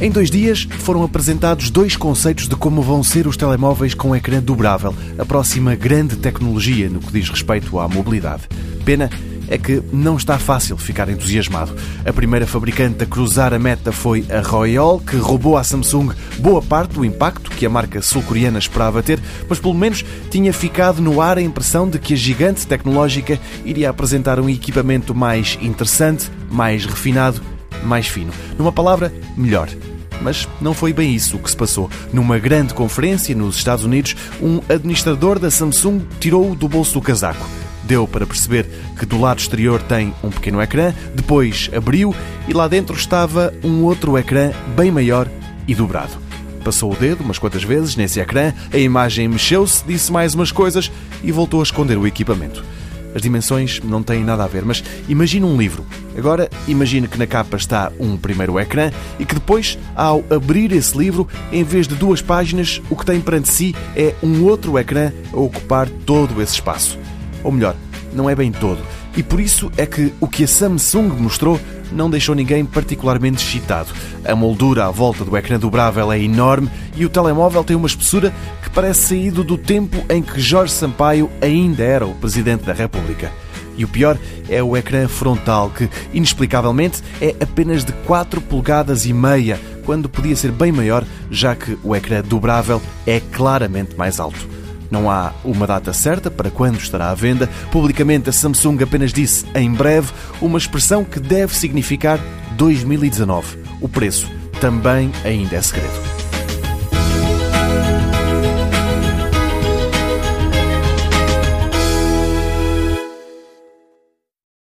Em dois dias foram apresentados dois conceitos de como vão ser os telemóveis com ecrã dobrável, a próxima grande tecnologia no que diz respeito à mobilidade. Pena é que não está fácil ficar entusiasmado. A primeira fabricante a cruzar a meta foi a Royol, que roubou à Samsung boa parte do impacto que a marca sul-coreana esperava ter, mas pelo menos tinha ficado no ar a impressão de que a gigante tecnológica iria apresentar um equipamento mais interessante, mais refinado, mais fino. Numa palavra, melhor. Mas não foi bem isso que se passou. Numa grande conferência nos Estados Unidos, um administrador da Samsung tirou-o do bolso do casaco. Deu para perceber que do lado exterior tem um pequeno ecrã, depois abriu e lá dentro estava um outro ecrã bem maior e dobrado. Passou o dedo umas quantas vezes nesse ecrã, a imagem mexeu-se, disse mais umas coisas e voltou a esconder o equipamento. As dimensões não têm nada a ver, mas imagine um livro. Agora imagine que na capa está um primeiro ecrã e que depois, ao abrir esse livro, em vez de duas páginas, o que tem perante si é um outro ecrã a ocupar todo esse espaço. Ou melhor, não é bem todo. E por isso é que o que a Samsung mostrou não deixou ninguém particularmente excitado. A moldura à volta do ecrã dobrável é enorme e o telemóvel tem uma espessura que parece saído do tempo em que Jorge Sampaio ainda era o Presidente da República. E o pior é o ecrã frontal, que inexplicavelmente é apenas de 4 polegadas e meia, quando podia ser bem maior, já que o ecrã dobrável é claramente mais alto. Não há uma data certa para quando estará à venda. Publicamente, a Samsung apenas disse em breve, uma expressão que deve significar 2019. O preço também ainda é segredo.